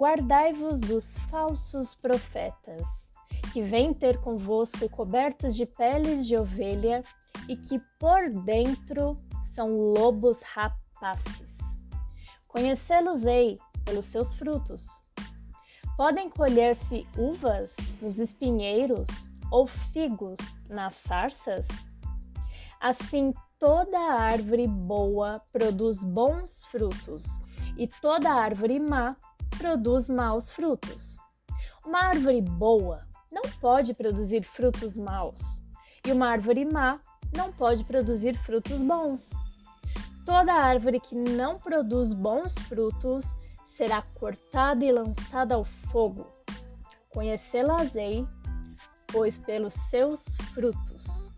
Guardai-vos dos falsos profetas, que vêm ter convosco cobertos de peles de ovelha e que por dentro são lobos rapaces. Conhecê-los-ei pelos seus frutos. Podem colher-se uvas nos espinheiros ou figos nas sarças? Assim, toda árvore boa produz bons frutos, e toda árvore má produz maus frutos. Uma árvore boa não pode produzir frutos maus, e uma árvore má não pode produzir frutos bons. Toda árvore que não produz bons frutos será cortada e lançada ao fogo. Conhecê-las-ei, pois pelos seus frutos.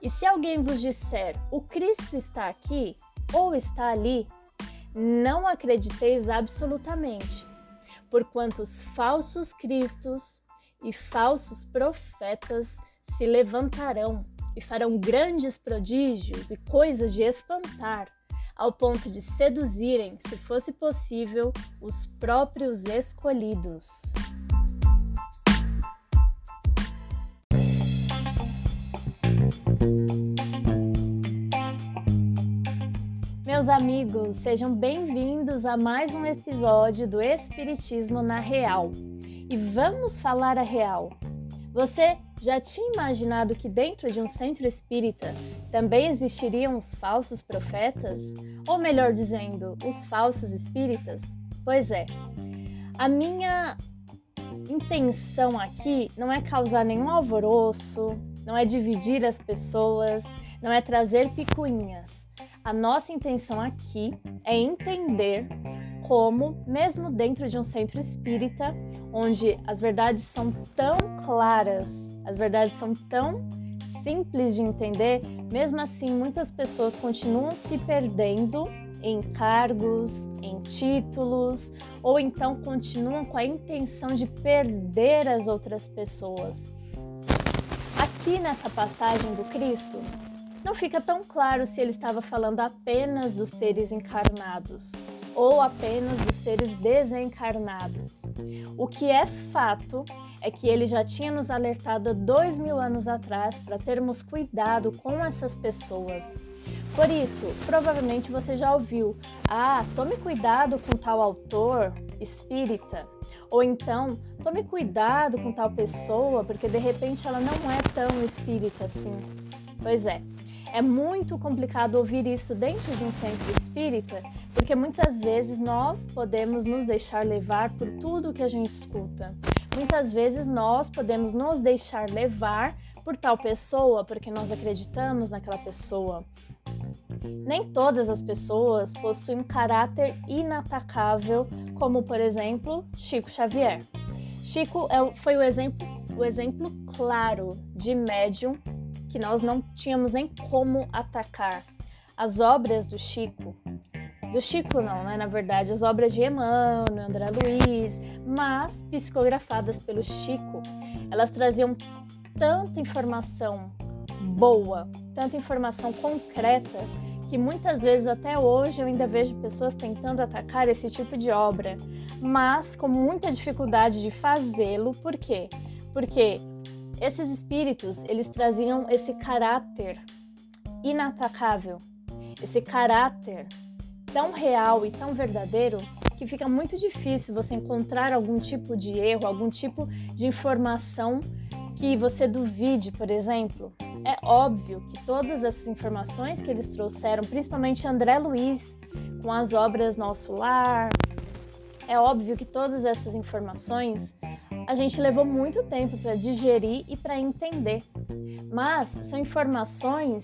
E se alguém vos disser, o Cristo está aqui ou está ali, não acrediteis absolutamente, porquanto os falsos cristos e falsos profetas se levantarão e farão grandes prodígios e coisas de espantar ao ponto de seduzirem, se fosse possível, os próprios escolhidos. Meus amigos, sejam bem-vindos a mais um episódio do Espiritismo na Real. E vamos falar a real. Você já tinha imaginado que dentro de um centro espírita também existiriam os falsos profetas? Ou melhor dizendo, os falsos espíritas? Pois é. A minha intenção aqui não é causar nenhum alvoroço, não é dividir as pessoas, não é trazer picuinhas. A nossa intenção aqui é entender como, mesmo dentro de um centro espírita, onde as verdades são tão claras as verdades são tão simples de entender, mesmo assim muitas pessoas continuam se perdendo em cargos, em títulos, ou então continuam com a intenção de perder as outras pessoas. Aqui nessa passagem do Cristo, não fica tão claro se ele estava falando apenas dos seres encarnados ou apenas dos seres desencarnados. O que é fato é que ele já tinha nos alertado dois mil anos atrás para termos cuidado com essas pessoas. Por isso, provavelmente você já ouviu: ah, tome cuidado com tal autor espírita. Ou então, tome cuidado com tal pessoa, porque de repente ela não é tão espírita assim. Pois é, é muito complicado ouvir isso dentro de um centro espírita, porque muitas vezes nós podemos nos deixar levar por tudo que a gente escuta. Muitas vezes nós podemos nos deixar levar por tal pessoa porque nós acreditamos naquela pessoa. Nem todas as pessoas possuem um caráter inatacável, como por exemplo Chico Xavier. Chico é foi o exemplo, o exemplo claro de médium que nós não tínhamos nem como atacar. As obras do Chico do Chico não, né? Na verdade, as obras de Emmanuel, André Luiz, mas psicografadas pelo Chico, elas traziam tanta informação boa, tanta informação concreta, que muitas vezes até hoje eu ainda vejo pessoas tentando atacar esse tipo de obra, mas com muita dificuldade de fazê-lo. Por quê? Porque esses espíritos, eles traziam esse caráter inatacável, esse caráter tão real e tão verdadeiro que fica muito difícil você encontrar algum tipo de erro, algum tipo de informação que você duvide, por exemplo. É óbvio que todas essas informações que eles trouxeram, principalmente André Luiz, com as obras Nosso Lar, é óbvio que todas essas informações a gente levou muito tempo para digerir e para entender. Mas são informações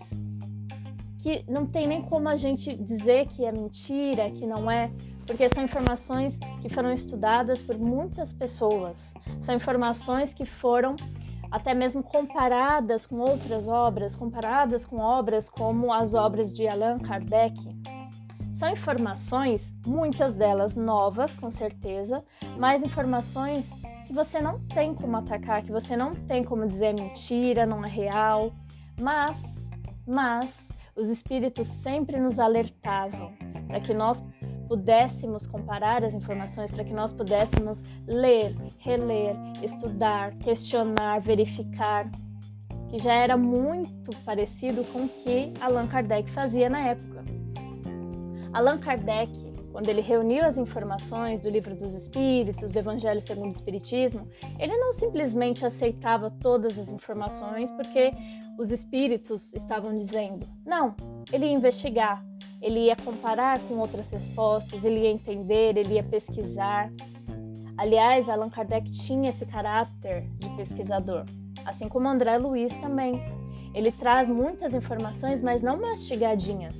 que não tem nem como a gente dizer que é mentira, que não é, porque são informações que foram estudadas por muitas pessoas, são informações que foram até mesmo comparadas com outras obras, comparadas com obras como as obras de Allan Kardec. São informações, muitas delas novas, com certeza, mas informações que você não tem como atacar, que você não tem como dizer mentira, não é real, mas, mas os espíritos sempre nos alertavam para que nós pudéssemos comparar as informações, para que nós pudéssemos ler, reler, estudar, questionar, verificar, que já era muito parecido com o que Allan Kardec fazia na época. Allan Kardec, quando ele reuniu as informações do Livro dos Espíritos, do Evangelho segundo o Espiritismo, ele não simplesmente aceitava todas as informações porque os espíritos estavam dizendo. Não, ele ia investigar, ele ia comparar com outras respostas, ele ia entender, ele ia pesquisar. Aliás, Allan Kardec tinha esse caráter de pesquisador, assim como André Luiz também. Ele traz muitas informações, mas não mastigadinhas.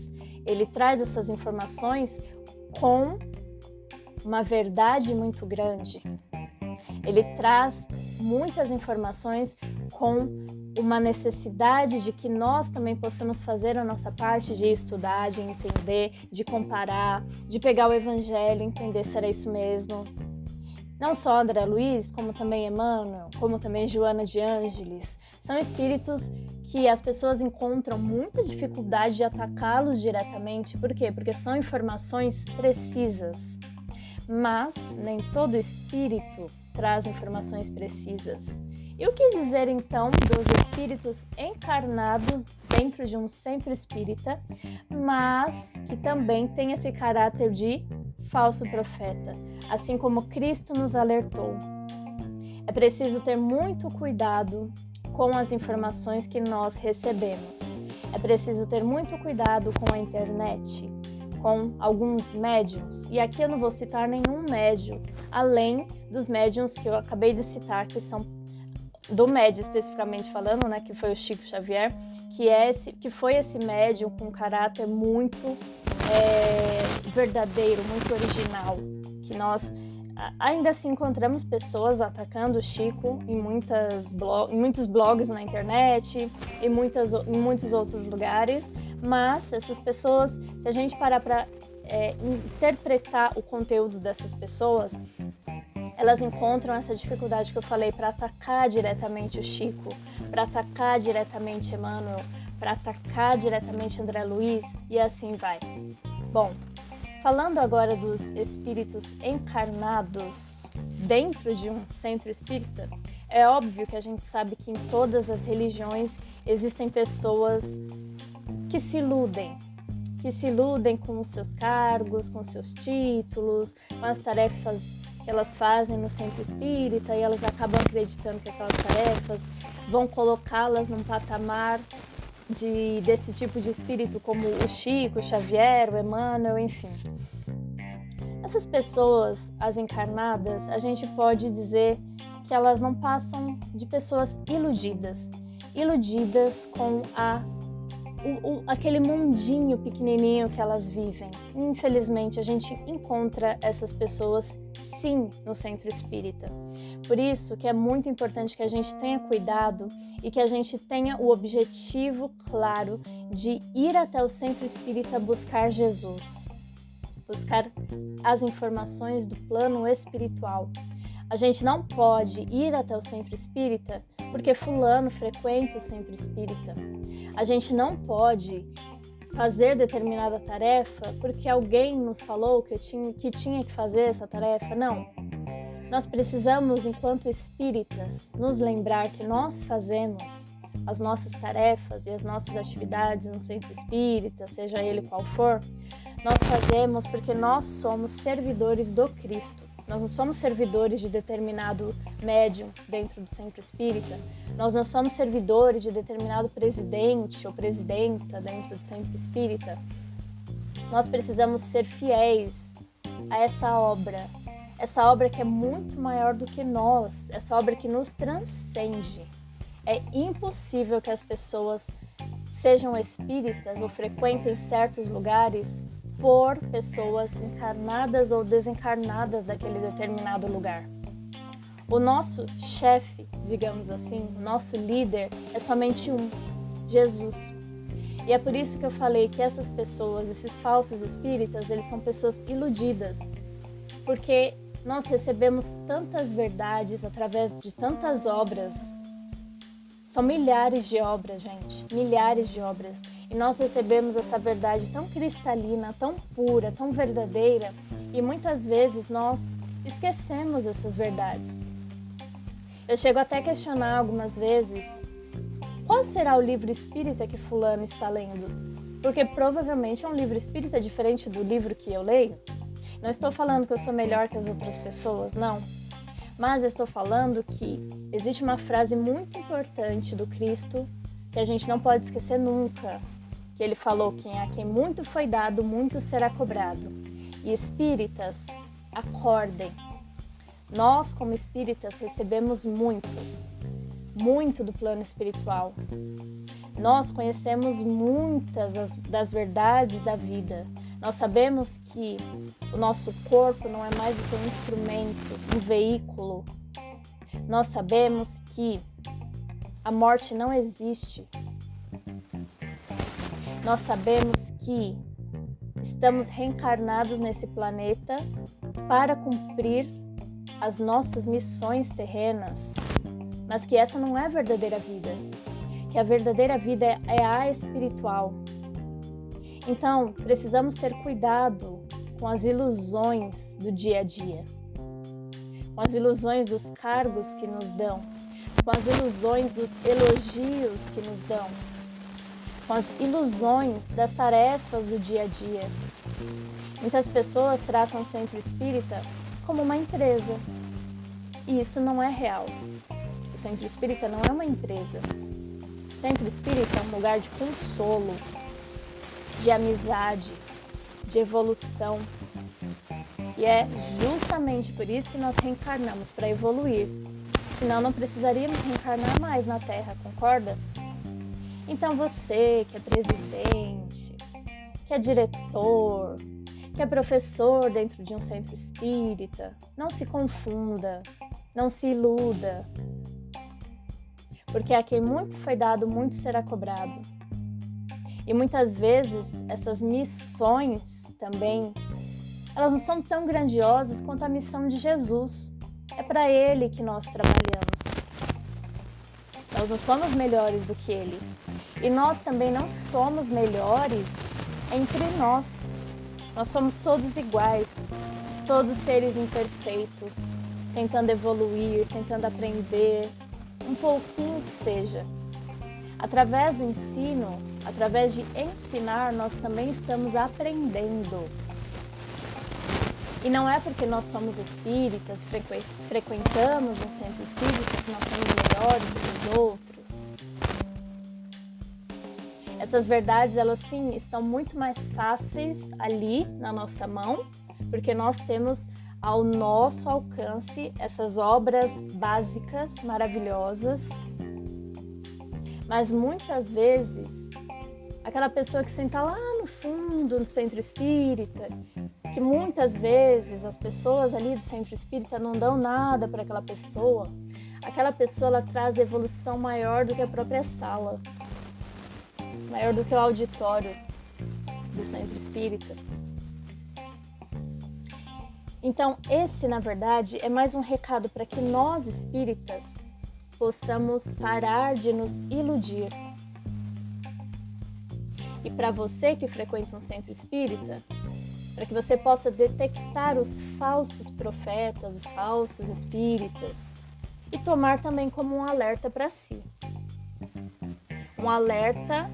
Ele traz essas informações com uma verdade muito grande. Ele traz muitas informações com uma necessidade de que nós também possamos fazer a nossa parte de estudar, de entender, de comparar, de pegar o evangelho, entender se era isso mesmo. Não só André Luiz, como também Emmanuel, como também Joana de Ângeles, são espíritos que as pessoas encontram muita dificuldade de atacá-los diretamente. Por quê? Porque são informações precisas. Mas nem todo espírito traz informações precisas. E o que dizer então dos espíritos encarnados dentro de um centro espírita, mas que também tem esse caráter de falso profeta, assim como Cristo nos alertou? É preciso ter muito cuidado com as informações que nós recebemos. É preciso ter muito cuidado com a internet, com alguns médiums. E aqui eu não vou citar nenhum médium, além dos médiums que eu acabei de citar, que são do médium especificamente falando, né, que foi o Chico Xavier, que, é esse, que foi esse médium com caráter muito é, verdadeiro, muito original, que nós ainda assim encontramos pessoas atacando o Chico em, muitas blog, em muitos blogs na internet e muitas, em muitos outros lugares, mas essas pessoas, se a gente parar para é, interpretar o conteúdo dessas pessoas, elas encontram essa dificuldade que eu falei para atacar diretamente o Chico, para atacar diretamente Emmanuel, para atacar diretamente André Luiz e assim vai. Bom, Falando agora dos espíritos encarnados dentro de um centro espírita, é óbvio que a gente sabe que em todas as religiões existem pessoas que se iludem, que se iludem com os seus cargos, com os seus títulos, com as tarefas que elas fazem no centro espírita e elas acabam acreditando que aquelas tarefas vão colocá-las num patamar de, desse tipo de espírito, como o Chico, o Xavier, o Emmanuel, enfim. Essas pessoas, as encarnadas, a gente pode dizer que elas não passam de pessoas iludidas iludidas com a o, o, aquele mundinho pequenininho que elas vivem. Infelizmente, a gente encontra essas pessoas sim no centro espírita. Por isso que é muito importante que a gente tenha cuidado e que a gente tenha o objetivo claro de ir até o centro espírita buscar Jesus, buscar as informações do plano espiritual. A gente não pode ir até o centro espírita porque fulano frequenta o centro espírita. A gente não pode fazer determinada tarefa porque alguém nos falou que, tinha, que tinha que fazer essa tarefa. Não. Nós precisamos, enquanto espíritas, nos lembrar que nós fazemos as nossas tarefas e as nossas atividades no centro espírita, seja ele qual for, nós fazemos porque nós somos servidores do Cristo. Nós não somos servidores de determinado médium dentro do centro espírita. Nós não somos servidores de determinado presidente ou presidenta dentro do centro espírita. Nós precisamos ser fiéis a essa obra, essa obra que é muito maior do que nós, essa obra que nos transcende. É impossível que as pessoas sejam espíritas ou frequentem certos lugares por pessoas encarnadas ou desencarnadas daquele determinado lugar. O nosso chefe, digamos assim, nosso líder é somente um, Jesus. E é por isso que eu falei que essas pessoas, esses falsos espíritas, eles são pessoas iludidas, porque nós recebemos tantas verdades através de tantas obras. São milhares de obras, gente, milhares de obras. E nós recebemos essa verdade tão cristalina, tão pura, tão verdadeira, e muitas vezes nós esquecemos essas verdades. Eu chego até a questionar algumas vezes qual será o livro espírita que Fulano está lendo? Porque provavelmente é um livro espírita diferente do livro que eu leio. Não estou falando que eu sou melhor que as outras pessoas, não. Mas eu estou falando que existe uma frase muito importante do Cristo que a gente não pode esquecer nunca, que ele falou que a quem muito foi dado, muito será cobrado. E espíritas, acordem. Nós, como espíritas, recebemos muito, muito do plano espiritual. Nós conhecemos muitas das verdades da vida. Nós sabemos que o nosso corpo não é mais do que um instrumento, um veículo. Nós sabemos que a morte não existe, nós sabemos que estamos reencarnados nesse planeta para cumprir as nossas missões terrenas, mas que essa não é a verdadeira vida, que a verdadeira vida é a espiritual. Então, precisamos ter cuidado com as ilusões do dia a dia, com as ilusões dos cargos que nos dão, com as ilusões dos elogios que nos dão com as ilusões das tarefas do dia a dia. Muitas pessoas tratam o centro espírita como uma empresa. E isso não é real. O centro espírita não é uma empresa. O centro espírita é um lugar de consolo, de amizade, de evolução. E é justamente por isso que nós reencarnamos para evoluir. Senão não precisaríamos reencarnar mais na Terra, concorda? Então você que é presidente, que é diretor, que é professor dentro de um centro espírita, não se confunda, não se iluda. Porque a quem muito foi dado, muito será cobrado. E muitas vezes essas missões também, elas não são tão grandiosas quanto a missão de Jesus. É para ele que nós trabalhamos. Nós não somos melhores do que ele. E nós também não somos melhores entre nós. Nós somos todos iguais, todos seres imperfeitos, tentando evoluir, tentando aprender, um pouquinho que seja. Através do ensino, através de ensinar, nós também estamos aprendendo. E não é porque nós somos espíritas, frequentamos um centro espírita, que nós somos melhores que os outros essas verdades, elas sim estão muito mais fáceis ali na nossa mão, porque nós temos ao nosso alcance essas obras básicas maravilhosas. Mas muitas vezes, aquela pessoa que senta lá no fundo, no centro espírita, que muitas vezes as pessoas ali do centro espírita não dão nada para aquela pessoa, aquela pessoa ela traz evolução maior do que a própria sala maior do que o auditório do centro espírita. Então, esse, na verdade, é mais um recado para que nós espíritas possamos parar de nos iludir. E para você que frequenta um centro espírita, para que você possa detectar os falsos profetas, os falsos espíritas e tomar também como um alerta para si. Um alerta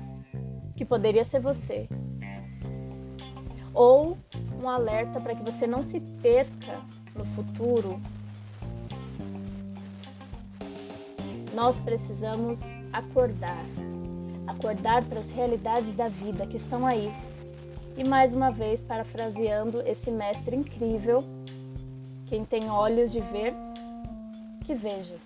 que poderia ser você. Ou um alerta para que você não se perca no futuro. Nós precisamos acordar, acordar para as realidades da vida que estão aí. E mais uma vez, parafraseando esse mestre incrível, quem tem olhos de ver, que veja.